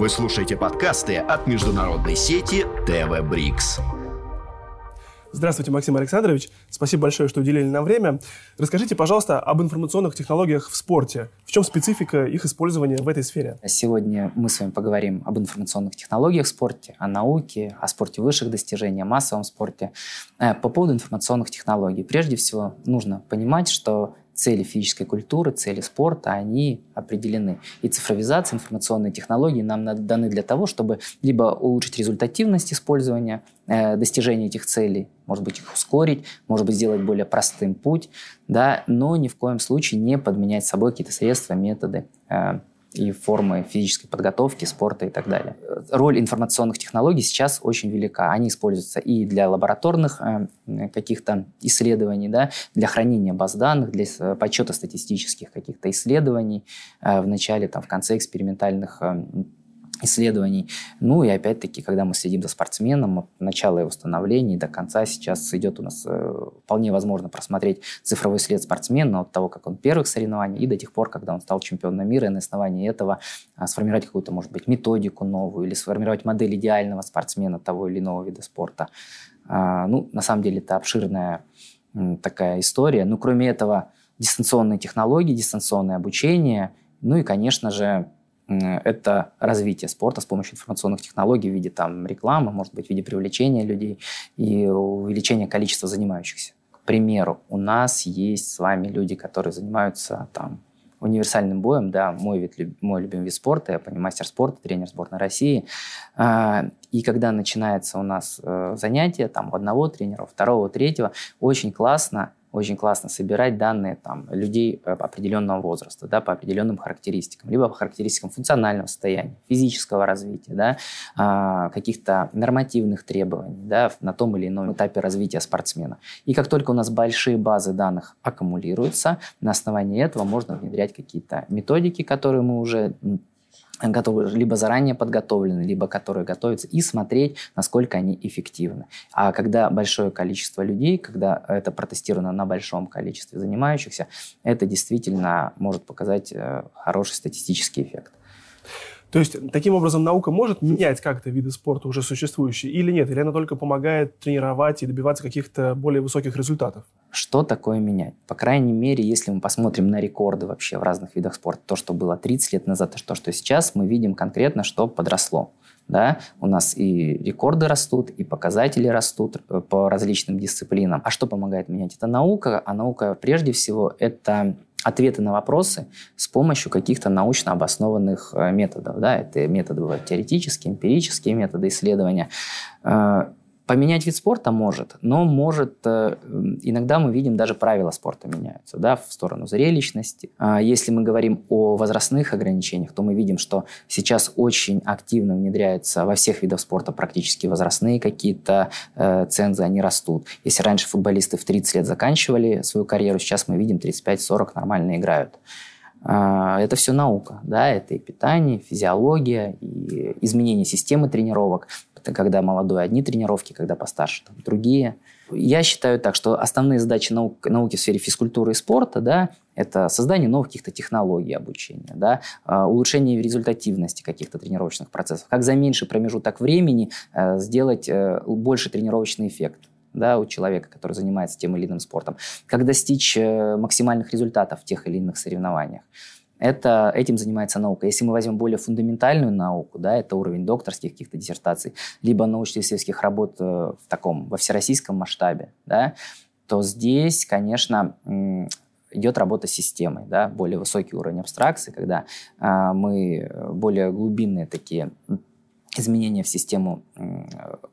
Вы слушаете подкасты от международной сети ТВ Брикс. Здравствуйте, Максим Александрович. Спасибо большое, что уделили нам время. Расскажите, пожалуйста, об информационных технологиях в спорте. В чем специфика их использования в этой сфере? Сегодня мы с вами поговорим об информационных технологиях в спорте, о науке, о спорте высших достижений, о массовом спорте. Э, по поводу информационных технологий. Прежде всего, нужно понимать, что цели физической культуры, цели спорта, они определены. И цифровизация, информационные технологии нам даны для того, чтобы либо улучшить результативность использования, э, достижения этих целей, может быть, их ускорить, может быть, сделать более простым путь, да, но ни в коем случае не подменять собой какие-то средства, методы э, и формы физической подготовки, спорта и так далее. Роль информационных технологий сейчас очень велика. Они используются и для лабораторных э, каких-то исследований, да, для хранения баз данных, для подсчета статистических каких-то исследований э, в начале, там, в конце экспериментальных э, исследований. Ну и опять-таки, когда мы следим за спортсменом, от начала его становления до конца сейчас идет у нас э, вполне возможно просмотреть цифровой след спортсмена от того, как он первых соревнований и до тех пор, когда он стал чемпионом мира, и на основании этого а, сформировать какую-то, может быть, методику новую или сформировать модель идеального спортсмена того или иного вида спорта. А, ну, на самом деле, это обширная такая история. Ну, кроме этого, дистанционные технологии, дистанционное обучение, ну и, конечно же, это развитие спорта с помощью информационных технологий в виде там, рекламы, может быть, в виде привлечения людей и увеличения количества занимающихся. К примеру, у нас есть с вами люди, которые занимаются там, универсальным боем, да, мой, вид, мой любимый вид спорта, я понимаю, мастер спорта, тренер сборной России. А, и когда начинается у нас э, занятие, там, у одного тренера, у второго, у третьего, очень классно очень классно собирать данные там, людей э, определенного возраста, да, по определенным характеристикам, либо по характеристикам функционального состояния, физического развития, да, а, каких-то нормативных требований да, на том или ином этапе развития спортсмена. И как только у нас большие базы данных аккумулируются, на основании этого можно внедрять какие-то методики, которые мы уже которые либо заранее подготовлены, либо которые готовятся, и смотреть, насколько они эффективны. А когда большое количество людей, когда это протестировано на большом количестве занимающихся, это действительно может показать э, хороший статистический эффект. То есть, таким образом, наука может менять как-то виды спорта уже существующие или нет? Или она только помогает тренировать и добиваться каких-то более высоких результатов? Что такое менять? По крайней мере, если мы посмотрим на рекорды вообще в разных видах спорта, то, что было 30 лет назад, и то, что сейчас, мы видим конкретно, что подросло. Да? У нас и рекорды растут, и показатели растут э, по различным дисциплинам. А что помогает менять? Это наука, а наука прежде всего это ответы на вопросы с помощью каких-то научно обоснованных э, методов. Да? Это методы бывают теоретические, эмпирические методы исследования. Поменять вид спорта может, но может э, иногда мы видим даже правила спорта меняются да, в сторону зрелищности. А если мы говорим о возрастных ограничениях, то мы видим, что сейчас очень активно внедряются во всех видах спорта практически возрастные какие-то э, цензы, они растут. Если раньше футболисты в 30 лет заканчивали свою карьеру, сейчас мы видим 35-40 нормально играют. А, это все наука, да, это и питание, физиология, и изменение системы тренировок. Это когда молодой одни тренировки, когда постарше там, другие. Я считаю так, что основные задачи наук, науки в сфере физкультуры и спорта, да, это создание новых каких-то технологий обучения, да, а, улучшение результативности каких-то тренировочных процессов, как за меньший промежуток времени э, сделать э, больше тренировочный эффект да, у человека, который занимается тем или иным спортом, как достичь э, максимальных результатов в тех или иных соревнованиях. Это, этим занимается наука. Если мы возьмем более фундаментальную науку, да, это уровень докторских каких-то диссертаций, либо научно-исследовательских работ э, в таком, во всероссийском масштабе, да, то здесь, конечно, идет работа с системой, да, более высокий уровень абстракции, когда а, мы более глубинные такие изменения в систему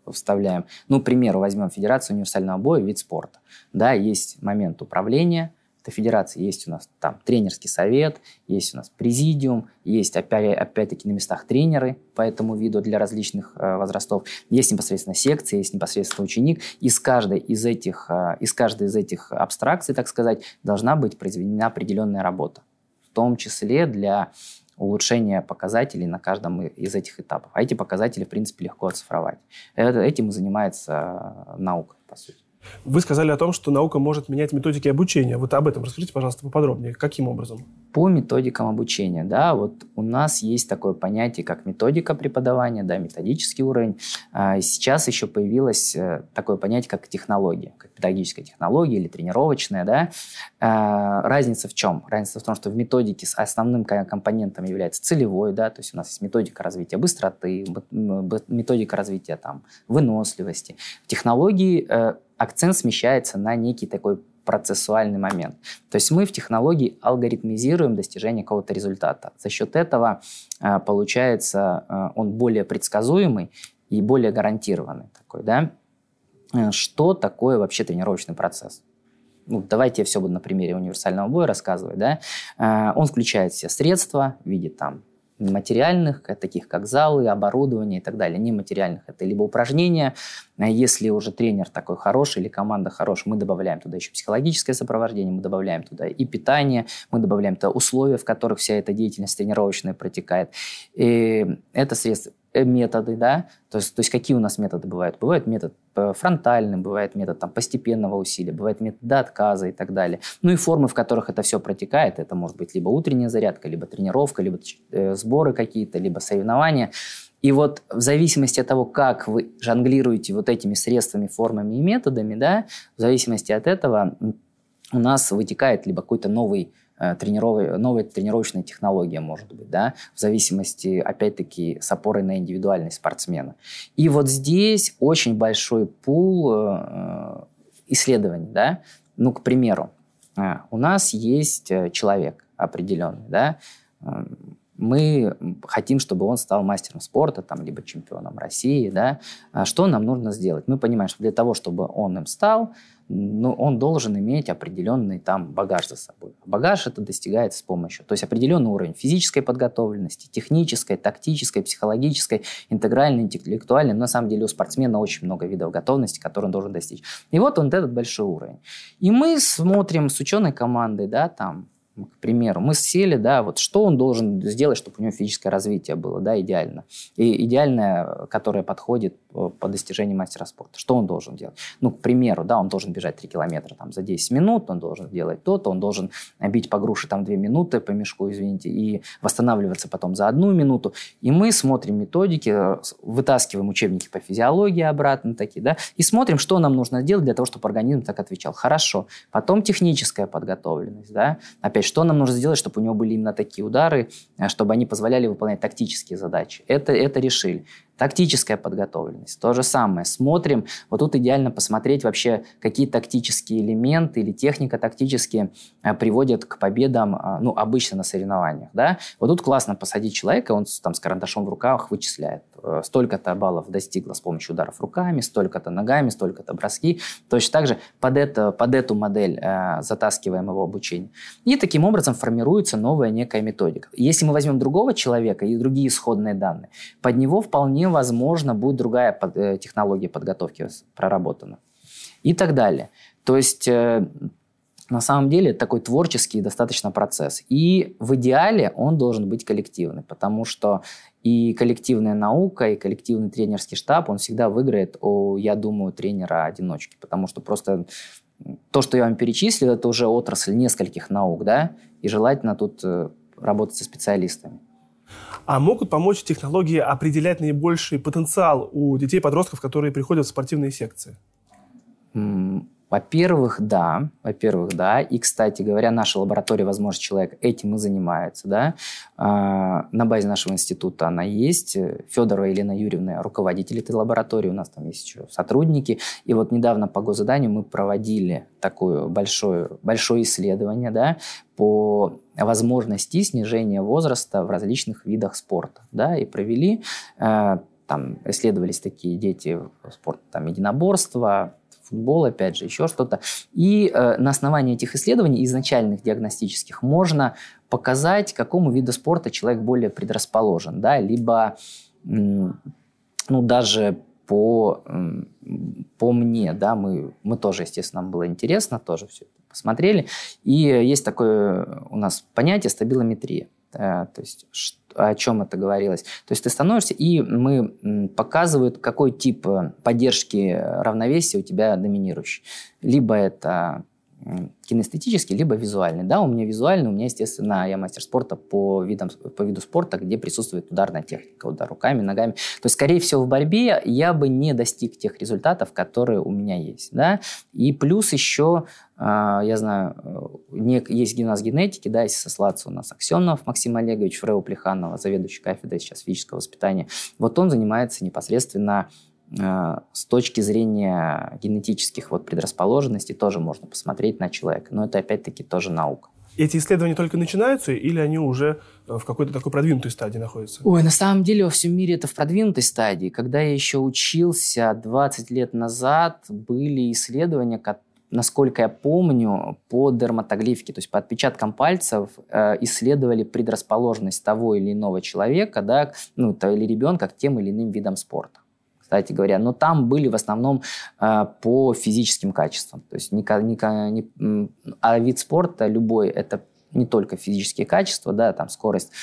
вставляем. Ну, к примеру, возьмем Федерацию универсального боя, вид спорта. Да, есть момент управления, это федерации, есть у нас там тренерский совет, есть у нас президиум, есть опять, опять-таки на местах тренеры по этому виду для различных э, возрастов, есть непосредственно секция, есть непосредственно ученик. Из каждой из этих, э, из каждой из этих абстракций, так сказать, должна быть произведена определенная работа. В том числе для улучшения показателей на каждом из этих этапов. А эти показатели, в принципе, легко оцифровать. Это, этим и занимается э, наука, по сути. Вы сказали о том, что наука может менять методики обучения. Вот об этом расскажите, пожалуйста, поподробнее. Каким образом? По методикам обучения, да, вот у нас есть такое понятие, как методика преподавания, да, методический уровень. А сейчас еще появилось э, такое понятие, как технология, как педагогическая технология или тренировочная, да. А, разница в чем? Разница в том, что в методике с основным компонентом является целевой, да, то есть у нас есть методика развития быстроты, методика развития там выносливости. В технологии э, акцент смещается на некий такой процессуальный момент. То есть мы в технологии алгоритмизируем достижение какого-то результата. За счет этого э, получается э, он более предсказуемый и более гарантированный такой, да? Э, что такое вообще тренировочный процесс? ну, давайте я все буду на примере универсального боя рассказывать, да, он включает все средства в виде там материальных, таких как залы, оборудование и так далее. Нематериальных это либо упражнения, если уже тренер такой хороший или команда хорошая, мы добавляем туда еще психологическое сопровождение, мы добавляем туда и питание, мы добавляем туда условия, в которых вся эта деятельность тренировочная протекает. И это средства Э, методы, да, то есть, то есть какие у нас методы бывают? Бывает метод э, фронтальный, бывает метод там, постепенного усилия, бывает метод до отказа и так далее. Ну и формы, в которых это все протекает, это может быть либо утренняя зарядка, либо тренировка, либо э, сборы какие-то, либо соревнования. И вот в зависимости от того, как вы жонглируете вот этими средствами, формами и методами, да, в зависимости от этого у нас вытекает либо какой-то новый Э, трениров... новая тренировочная технология, может быть, да, в зависимости, опять-таки, с опорой на индивидуальность спортсмена. И вот здесь очень большой пул э, исследований, да, ну, к примеру, э, у нас есть человек определенный, да, мы хотим, чтобы он стал мастером спорта, там, либо чемпионом России, да, а что нам нужно сделать? Мы понимаем, что для того, чтобы он им стал, ну, он должен иметь определенный там багаж за собой. Багаж это достигается с помощью, то есть определенный уровень физической подготовленности, технической, тактической, психологической, интегральной, интеллектуальной. Но на самом деле у спортсмена очень много видов готовности, которые он должен достичь. И вот он этот большой уровень. И мы смотрим с ученой командой, да, там, к примеру, мы сели, да, вот что он должен сделать, чтобы у него физическое развитие было, да, идеально. И идеальное, которое подходит по, по достижению мастера спорта. Что он должен делать? Ну, к примеру, да, он должен бежать 3 километра там, за 10 минут, он должен делать то-то, он должен бить по груше там 2 минуты по мешку, извините, и восстанавливаться потом за одну минуту. И мы смотрим методики, вытаскиваем учебники по физиологии обратно такие, да, и смотрим, что нам нужно сделать для того, чтобы организм так отвечал. Хорошо. Потом техническая подготовленность, да, опять что нам нужно сделать, чтобы у него были именно такие удары, э, чтобы они позволяли выполнять тактические задачи. Это, это решили. Тактическая подготовленность. То же самое. Смотрим. Вот тут идеально посмотреть вообще, какие тактические элементы или техника тактические э, приводят к победам, э, ну, обычно на соревнованиях. Да? Вот тут классно посадить человека, он там с карандашом в руках вычисляет. Э, столько-то баллов достигло с помощью ударов руками, столько-то ногами, столько-то броски. Точно так же под, это, под эту модель э, затаскиваем его обучение. И таким образом формируется новая некая методика. Если мы возьмем другого человека и другие исходные данные, под него вполне возможно, будет другая под, э, технология подготовки проработана. И так далее. То есть э, на самом деле это такой творческий достаточно процесс. И в идеале он должен быть коллективный, потому что и коллективная наука, и коллективный тренерский штаб, он всегда выиграет, о, я думаю, тренера-одиночки, потому что просто то, что я вам перечислил, это уже отрасль нескольких наук, да, и желательно тут э, работать со специалистами. А могут помочь технологии определять наибольший потенциал у детей и подростков, которые приходят в спортивные секции? Во-первых, да. Во-первых, да. И, кстати говоря, наша лаборатория «Возможность человека» этим и занимается. Да? А, на базе нашего института она есть. Федорова Елена Юрьевна, руководитель этой лаборатории. У нас там есть еще сотрудники. И вот недавно по госзаданию мы проводили такое большое, большое исследование да, по возможности снижения возраста в различных видах спорта. Да, и провели э, там исследовались такие дети спорта, там, единоборства, футбол, опять же, еще что-то. И э, на основании этих исследований, изначальных диагностических, можно показать, к какому виду спорта человек более предрасположен, да, либо, ну, даже по, по мне, да, мы, мы тоже, естественно, нам было интересно, тоже все это посмотрели. И есть такое у нас понятие стабилометрия. То есть о чем это говорилось. То есть ты становишься, и мы показывают, какой тип поддержки равновесия у тебя доминирующий. Либо это кинестетический, либо визуальный. Да, у меня визуальный, у меня, естественно, я мастер спорта по, видам, по виду спорта, где присутствует ударная техника, удар руками, ногами. То есть, скорее всего, в борьбе я бы не достиг тех результатов, которые у меня есть. Да? И плюс еще, а, я знаю, э, есть у нас генетики, да, если сослаться у нас Аксенов Максим Олегович, Фрео Плеханова, заведующий кафедрой сейчас физического воспитания. Вот он занимается непосредственно с точки зрения генетических вот предрасположенностей тоже можно посмотреть на человека. Но это опять-таки тоже наука. Эти исследования только начинаются или они уже э, в какой-то такой продвинутой стадии находятся? Ой, на самом деле во всем мире это в продвинутой стадии. Когда я еще учился 20 лет назад, были исследования, насколько я помню, по дерматоглифике, то есть по отпечаткам пальцев э, исследовали предрасположенность того или иного человека, да, ну, или ребенка к тем или иным видам спорта кстати говоря, но там были в основном э, по физическим качествам. То есть не, не, не, а вид спорта любой это не только физические качества, да, там скорость,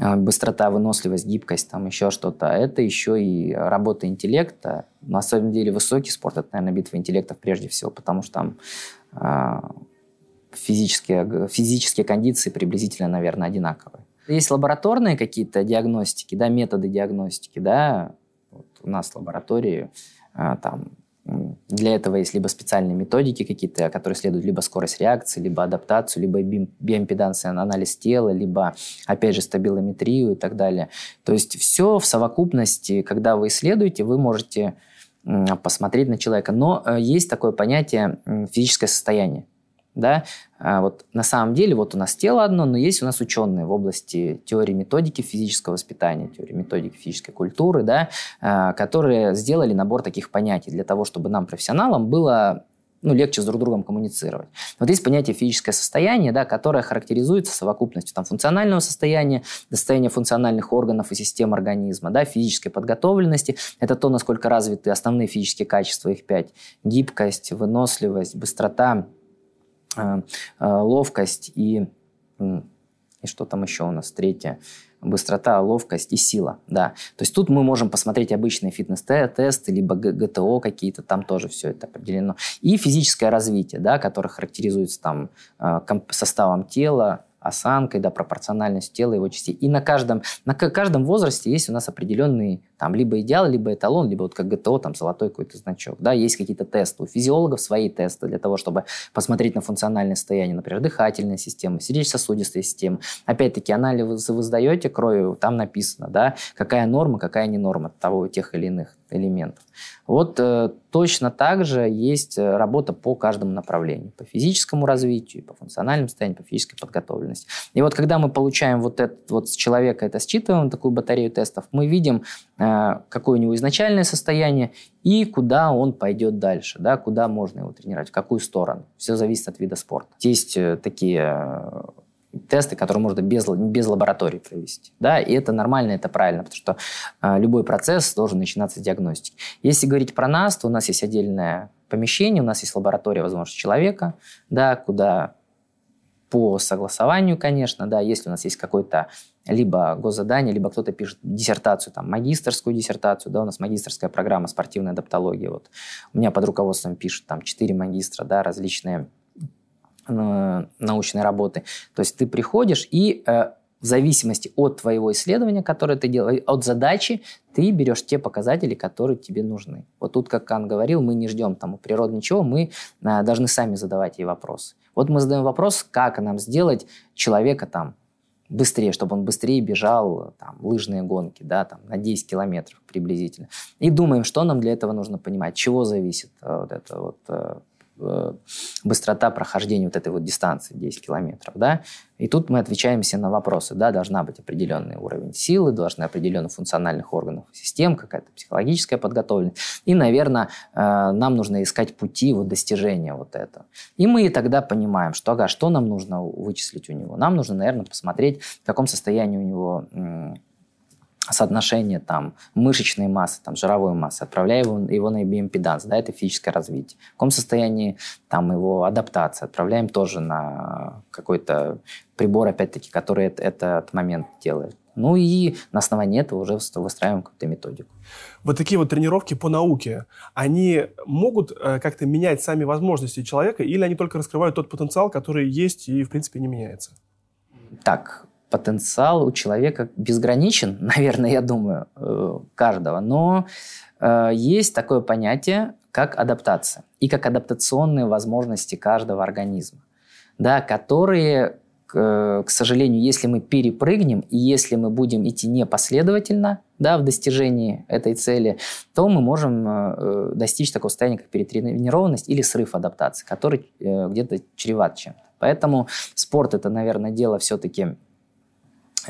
э, быстрота, выносливость, гибкость, там еще что-то. Это еще и работа интеллекта. На самом деле высокий спорт это, наверное, битва интеллектов прежде всего, потому что там э, физические, физические кондиции приблизительно, наверное, одинаковые. Есть лабораторные какие-то диагностики, да, методы диагностики, да, вот у нас в лаборатории а, там для этого есть либо специальные методики какие-то, которые следуют либо скорость реакции, либо адаптацию, либо биоимпедансия, анализ тела, либо, опять же, стабилометрию и так далее. То есть все в совокупности, когда вы исследуете, вы можете посмотреть на человека. Но э, есть такое понятие физическое состояние да, а вот на самом деле вот у нас тело одно, но есть у нас ученые в области теории методики физического воспитания, теории методики физической культуры, да, а, которые сделали набор таких понятий для того, чтобы нам, профессионалам, было ну, легче с друг другом коммуницировать. Вот есть понятие физическое состояние, да, которое характеризуется совокупностью там, функционального состояния, состояния функциональных органов и систем организма, да, физической подготовленности. Это то, насколько развиты основные физические качества, их пять. Гибкость, выносливость, быстрота, ловкость и, и что там еще у нас третье, быстрота, ловкость и сила, да. То есть тут мы можем посмотреть обычные фитнес-тесты, либо ГТО какие-то, там тоже все это определено. И физическое развитие, да, которое характеризуется там э, составом тела, осанкой, да, пропорциональностью тела, его частей. И на каждом, на каждом возрасте есть у нас определенный там либо идеал, либо эталон, либо вот как ГТО, там золотой какой-то значок. Да, есть какие-то тесты. У физиологов свои тесты для того, чтобы посмотреть на функциональное состояние, например, дыхательная система, сердечно-сосудистая система. Опять-таки, анализы вы сдаете кровью, там написано, да, какая норма, какая не норма того, тех или иных элементов. Вот э, точно так же есть э, работа по каждому направлению. По физическому развитию, по функциональному состоянию, по физической подготовленности. И вот когда мы получаем вот, это, вот с человека это считываем, такую батарею тестов, мы видим, э, какое у него изначальное состояние и куда он пойдет дальше, да, куда можно его тренировать, в какую сторону. Все зависит от вида спорта. Есть э, такие э, тесты, которые можно без, без лаборатории провести. Да, и это нормально, это правильно, потому что э, любой процесс должен начинаться с диагностики. Если говорить про нас, то у нас есть отдельное помещение, у нас есть лаборатория возможности человека, да, куда по согласованию, конечно, да, если у нас есть какой-то либо госзадание, либо кто-то пишет диссертацию, там, магистрскую диссертацию, да, у нас магистрская программа спортивная адаптология, вот. У меня под руководством пишут там четыре магистра, да, различные Э, научной работы. То есть ты приходишь и э, в зависимости от твоего исследования, которое ты делаешь, от задачи, ты берешь те показатели, которые тебе нужны. Вот тут, как Кан говорил, мы не ждем там у природы ничего, мы э, должны сами задавать ей вопросы. Вот мы задаем вопрос, как нам сделать человека там быстрее, чтобы он быстрее бежал там, лыжные гонки, да, там, на 10 километров приблизительно. И думаем, что нам для этого нужно понимать, чего зависит вот это вот Э, быстрота прохождения вот этой вот дистанции 10 километров, да, и тут мы отвечаем себе на вопросы, да, должна быть определенный уровень силы, должны определенных функциональных органов систем, какая-то психологическая подготовленность, и, наверное, э, нам нужно искать пути вот достижения вот этого. И мы тогда понимаем, что, ага, что нам нужно вычислить у него? Нам нужно, наверное, посмотреть, в каком состоянии у него соотношение там мышечной массы, там жировой массы, отправляя его, его на биоимпеданс, да, это физическое развитие. В каком состоянии там его адаптация, отправляем тоже на какой-то прибор, опять-таки, который этот момент делает. Ну и на основании этого уже выстраиваем какую-то методику. Вот такие вот тренировки по науке, они могут э, как-то менять сами возможности человека или они только раскрывают тот потенциал, который есть и, в принципе, не меняется? Так, потенциал у человека безграничен, наверное, я думаю, э, каждого. Но э, есть такое понятие, как адаптация и как адаптационные возможности каждого организма, да, которые, к, к сожалению, если мы перепрыгнем и если мы будем идти непоследовательно да, в достижении этой цели, то мы можем э, достичь такого состояния, как перетренированность или срыв адаптации, который э, где-то чреват чем-то. Поэтому спорт это, наверное, дело все-таки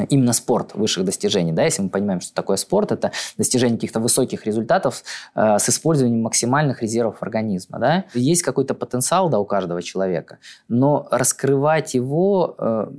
именно спорт высших достижений. Да? Если мы понимаем, что такое спорт, это достижение каких-то высоких результатов э, с использованием максимальных резервов организма. Да? Есть какой-то потенциал да, у каждого человека, но раскрывать его э,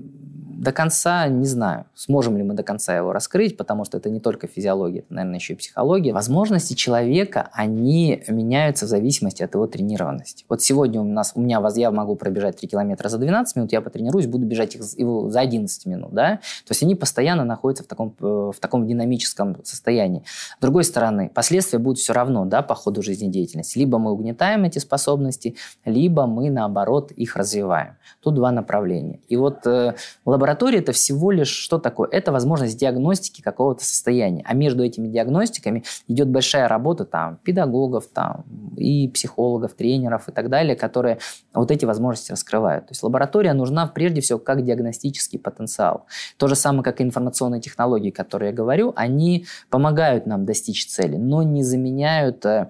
до конца не знаю, сможем ли мы до конца его раскрыть, потому что это не только физиология, это, наверное, еще и психология. Возможности человека, они меняются в зависимости от его тренированности. Вот сегодня у нас, у меня, я могу пробежать 3 километра за 12 минут, я потренируюсь, буду бежать их за 11 минут, да? То есть они постоянно находятся в таком, э, в таком динамическом состоянии. С другой стороны, последствия будут все равно, да, по ходу жизнедеятельности. Либо мы угнетаем эти способности, либо мы, наоборот, их развиваем. Тут два направления. И вот э, лаборатория это всего лишь что такое? Это возможность диагностики какого-то состояния. А между этими диагностиками идет большая работа там педагогов, там и психологов, тренеров и так далее, которые вот эти возможности раскрывают. То есть лаборатория нужна прежде всего как диагностический потенциал. То же самое, как и информационные технологии, которые я говорю, они помогают нам достичь цели, но не заменяют, э,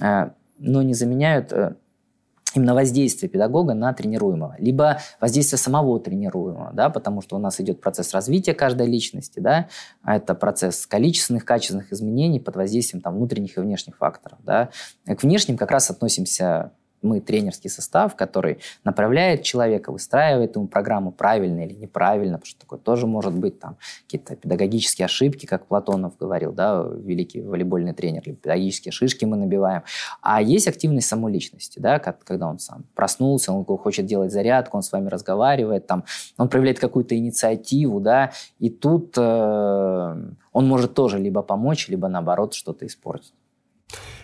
э, но не заменяют э, именно воздействие педагога на тренируемого, либо воздействие самого тренируемого, да, потому что у нас идет процесс развития каждой личности, да, а это процесс количественных, качественных изменений под воздействием там, внутренних и внешних факторов. Да. К внешним как раз относимся мы тренерский состав, который направляет человека, выстраивает ему программу правильно или неправильно, потому что такое тоже может быть, там какие-то педагогические ошибки, как Платонов говорил, да, великий волейбольный тренер, или педагогические шишки мы набиваем. А есть активность самой личности, да, когда он сам проснулся, он хочет делать зарядку, он с вами разговаривает, там, он проявляет какую-то инициативу, да, и тут э, он может тоже либо помочь, либо наоборот что-то испортить.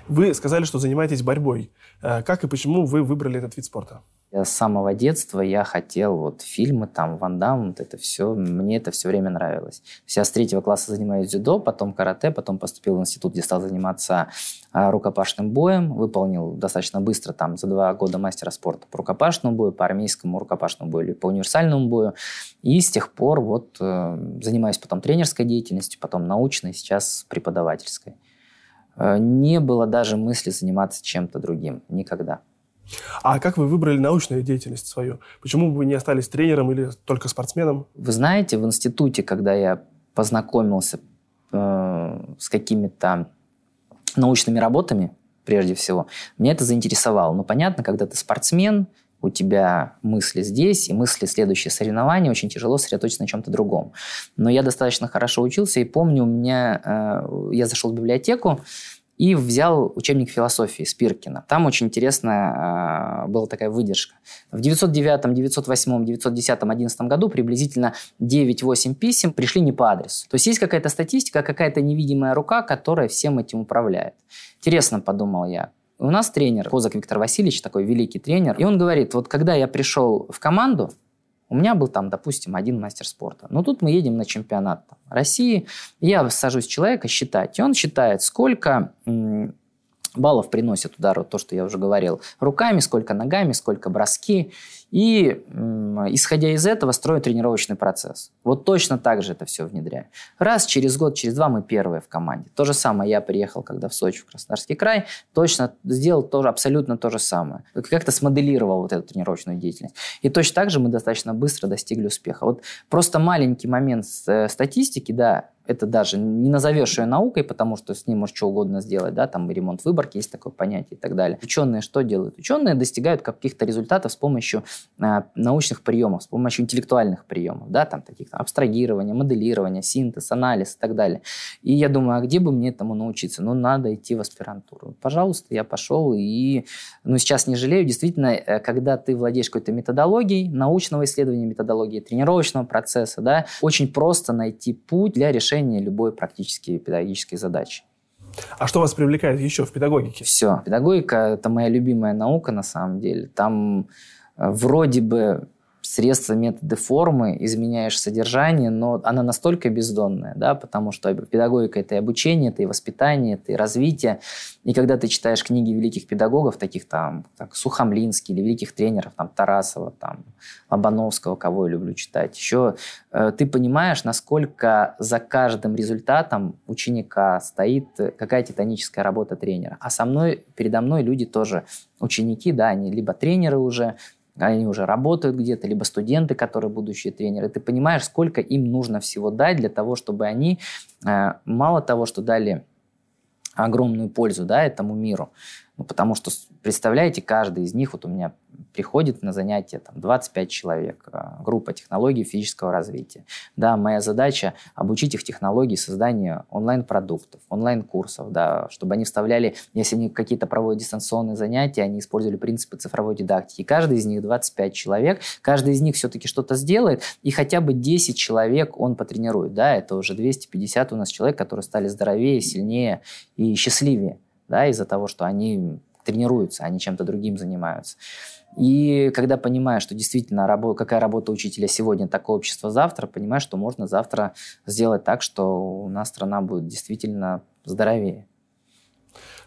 Вы сказали, что занимаетесь борьбой. Э, как и почему вы выбрали этот вид спорта? С самого детства я хотел вот фильмы, там, Ван Дам, вот это все, мне это все время нравилось. Я с третьего класса занимаюсь дзюдо, потом карате, потом поступил в институт, где стал заниматься а, рукопашным боем, выполнил достаточно быстро, там, за два года мастера спорта по рукопашному бою, по армейскому рукопашному бою или по универсальному бою. И с тех пор вот э, занимаюсь потом тренерской деятельностью, потом научной, сейчас преподавательской. Э, не было даже мысли заниматься чем-то другим. Никогда. А как вы выбрали научную деятельность свою? Почему вы не остались тренером или только спортсменом? Вы знаете, в институте, когда я познакомился э, с какими-то научными работами, прежде всего, меня это заинтересовало. Но понятно, когда ты спортсмен, у тебя мысли здесь и мысли следующие соревнования, очень тяжело сосредоточиться на чем-то другом. Но я достаточно хорошо учился и помню, у меня, э, я зашел в библиотеку, и взял учебник философии Спиркина. Там очень интересная э, была такая выдержка. В 909, 908, 910, 11 году приблизительно 9-8 писем пришли не по адресу. То есть есть какая-то статистика, какая-то невидимая рука, которая всем этим управляет. Интересно, подумал я, у нас тренер, Козак Виктор Васильевич, такой великий тренер, и он говорит, вот когда я пришел в команду, у меня был там, допустим, один мастер спорта. Но тут мы едем на чемпионат там, России. Я сажусь человека считать. И он считает, сколько баллов приносит удар, вот то, что я уже говорил, руками, сколько ногами, сколько броски. И, исходя из этого, строю тренировочный процесс. Вот точно так же это все внедряю. Раз через год, через два мы первые в команде. То же самое я приехал, когда в Сочи, в Краснодарский край, точно сделал тоже абсолютно то же самое. Как-то смоделировал вот эту тренировочную деятельность. И точно так же мы достаточно быстро достигли успеха. Вот просто маленький момент э, статистики, да, это даже не назовешь ее наукой, потому что с ним можешь что угодно сделать, да, там ремонт выборки, есть такое понятие и так далее. Ученые что делают? Ученые достигают каких-то результатов с помощью э, научных приемов, с помощью интеллектуальных приемов, да, там таких там, абстрагирования, моделирования, синтез, анализ и так далее. И я думаю, а где бы мне этому научиться? Ну, надо идти в аспирантуру. Пожалуйста, я пошел и, ну, сейчас не жалею, действительно, э, когда ты владеешь какой-то методологией, научного исследования методологии, тренировочного процесса, да, очень просто найти путь для решения любой практически педагогической задачи. А что вас привлекает еще в педагогике? Все. Педагогика – это моя любимая наука на самом деле. Там э, вроде бы средства, методы, формы, изменяешь содержание, но она настолько бездонная, да, потому что педагогика – это и обучение, это и воспитание, это и развитие. И когда ты читаешь книги великих педагогов, таких там, как Сухомлинский или великих тренеров, там, Тарасова, там, Лобановского, кого я люблю читать, еще э, ты понимаешь, насколько за каждым результатом ученика стоит какая титаническая работа тренера. А со мной, передо мной люди тоже ученики, да, они либо тренеры уже, они уже работают где-то, либо студенты, которые будущие тренеры. Ты понимаешь, сколько им нужно всего дать для того, чтобы они э, мало того, что дали огромную пользу да, этому миру, ну, потому что, представляете, каждый из них, вот у меня приходит на занятия там, 25 человек, а, группа технологий физического развития. Да, моя задача обучить их технологии создания онлайн-продуктов, онлайн-курсов, да, чтобы они вставляли, если они какие-то проводят дистанционные занятия, они использовали принципы цифровой дидактики. Каждый из них 25 человек, каждый из них все-таки что-то сделает, и хотя бы 10 человек он потренирует. Да, это уже 250 у нас человек, которые стали здоровее, сильнее и счастливее да, из-за того, что они тренируются, они чем-то другим занимаются. И когда понимаешь, что действительно работа, какая работа учителя сегодня, такое общество завтра, понимаешь, что можно завтра сделать так, что у нас страна будет действительно здоровее.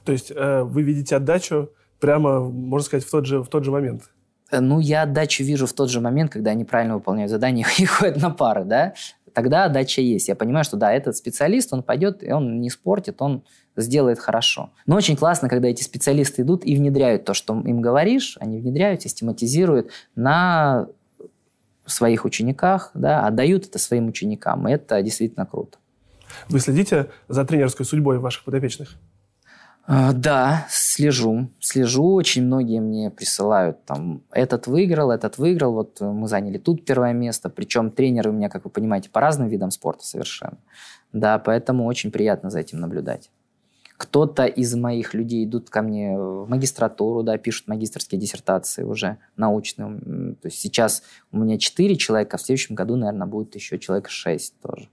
То есть э, вы видите отдачу прямо, можно сказать, в тот же, в тот же момент? Э, ну, я отдачу вижу в тот же момент, когда они правильно выполняют задания и ходят на пары, да? Тогда отдача есть. Я понимаю, что да, этот специалист, он пойдет, и он не спортит, он сделает хорошо. Но очень классно, когда эти специалисты идут и внедряют то, что им говоришь, они внедряют, систематизируют на своих учениках, да, отдают это своим ученикам. И это действительно круто. Вы следите за тренерской судьбой ваших подопечных? А, да, слежу. Слежу. Очень многие мне присылают там, этот выиграл, этот выиграл. Вот мы заняли тут первое место. Причем тренеры у меня, как вы понимаете, по разным видам спорта совершенно. Да, поэтому очень приятно за этим наблюдать. Кто-то из моих людей идут ко мне в магистратуру, да, пишут магистрские диссертации уже научные. То есть сейчас у меня 4 человека, а в следующем году, наверное, будет еще человек 6 тоже.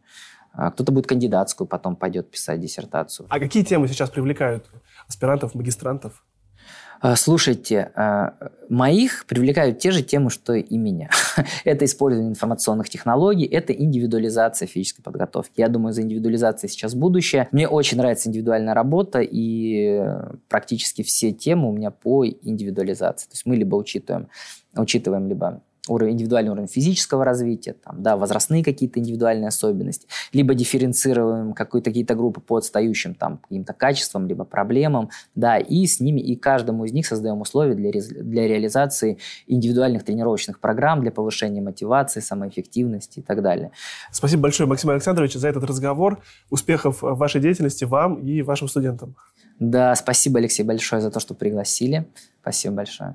А кто-то будет кандидатскую, потом пойдет писать диссертацию. А какие темы сейчас привлекают аспирантов, магистрантов? А, слушайте, а, моих привлекают те же темы, что и меня. это использование информационных технологий, это индивидуализация физической подготовки. Я думаю, за индивидуализацией сейчас будущее. Мне очень нравится индивидуальная работа, и практически все темы у меня по индивидуализации. То есть мы либо учитываем, учитываем либо уровень, индивидуальный уровень физического развития, там, да, возрастные какие-то индивидуальные особенности, либо дифференцируем какие-то группы по отстающим там, каким-то качествам, либо проблемам, да, и с ними, и каждому из них создаем условия для, для реализации индивидуальных тренировочных программ, для повышения мотивации, самоэффективности и так далее. Спасибо большое, Максим Александрович, за этот разговор. Успехов в вашей деятельности вам и вашим студентам. Да, спасибо, Алексей, большое за то, что пригласили. Спасибо большое.